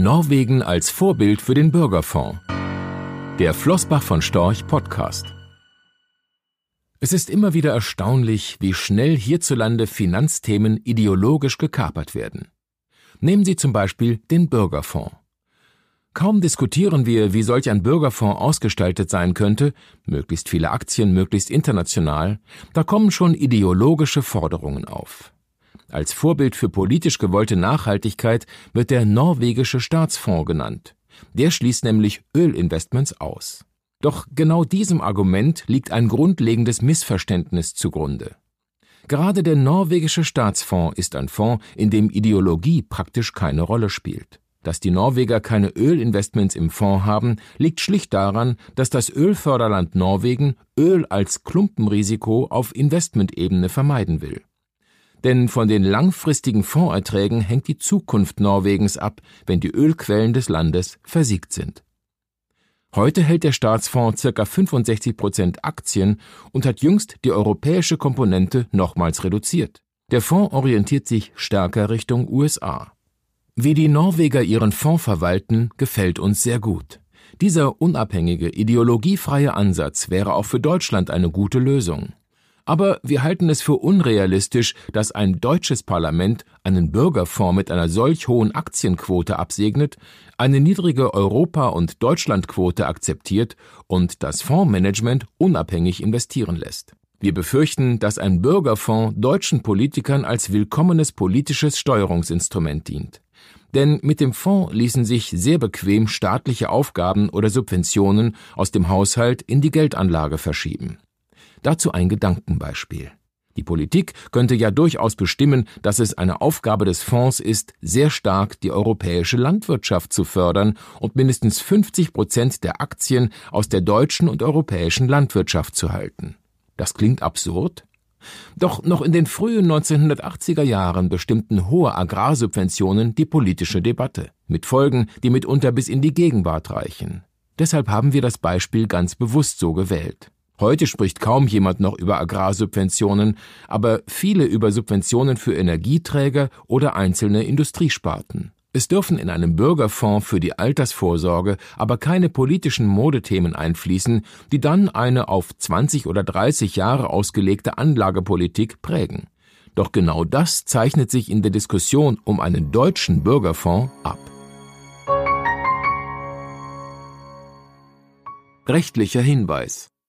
Norwegen als Vorbild für den Bürgerfonds. Der Flossbach von Storch Podcast. Es ist immer wieder erstaunlich, wie schnell hierzulande Finanzthemen ideologisch gekapert werden. Nehmen Sie zum Beispiel den Bürgerfonds. Kaum diskutieren wir, wie solch ein Bürgerfonds ausgestaltet sein könnte, möglichst viele Aktien, möglichst international, da kommen schon ideologische Forderungen auf. Als Vorbild für politisch gewollte Nachhaltigkeit wird der norwegische Staatsfonds genannt. Der schließt nämlich Ölinvestments aus. Doch genau diesem Argument liegt ein grundlegendes Missverständnis zugrunde. Gerade der norwegische Staatsfonds ist ein Fonds, in dem Ideologie praktisch keine Rolle spielt. Dass die Norweger keine Ölinvestments im Fonds haben, liegt schlicht daran, dass das Ölförderland Norwegen Öl als Klumpenrisiko auf Investmentebene vermeiden will. Denn von den langfristigen Fondserträgen hängt die Zukunft Norwegens ab, wenn die Ölquellen des Landes versiegt sind. Heute hält der Staatsfonds ca. 65 Prozent Aktien und hat jüngst die europäische Komponente nochmals reduziert. Der Fonds orientiert sich stärker Richtung USA. Wie die Norweger ihren Fonds verwalten, gefällt uns sehr gut. Dieser unabhängige, ideologiefreie Ansatz wäre auch für Deutschland eine gute Lösung. Aber wir halten es für unrealistisch, dass ein deutsches Parlament einen Bürgerfonds mit einer solch hohen Aktienquote absegnet, eine niedrige Europa- und Deutschlandquote akzeptiert und das Fondsmanagement unabhängig investieren lässt. Wir befürchten, dass ein Bürgerfonds deutschen Politikern als willkommenes politisches Steuerungsinstrument dient. Denn mit dem Fonds ließen sich sehr bequem staatliche Aufgaben oder Subventionen aus dem Haushalt in die Geldanlage verschieben. Dazu ein Gedankenbeispiel. Die Politik könnte ja durchaus bestimmen, dass es eine Aufgabe des Fonds ist, sehr stark die europäische Landwirtschaft zu fördern und mindestens 50 Prozent der Aktien aus der deutschen und europäischen Landwirtschaft zu halten. Das klingt absurd, doch noch in den frühen 1980er Jahren bestimmten hohe Agrarsubventionen die politische Debatte, mit Folgen, die mitunter bis in die Gegenwart reichen. Deshalb haben wir das Beispiel ganz bewusst so gewählt. Heute spricht kaum jemand noch über Agrarsubventionen, aber viele über Subventionen für Energieträger oder einzelne Industriesparten. Es dürfen in einem Bürgerfonds für die Altersvorsorge aber keine politischen Modethemen einfließen, die dann eine auf 20 oder 30 Jahre ausgelegte Anlagepolitik prägen. Doch genau das zeichnet sich in der Diskussion um einen deutschen Bürgerfonds ab. Rechtlicher Hinweis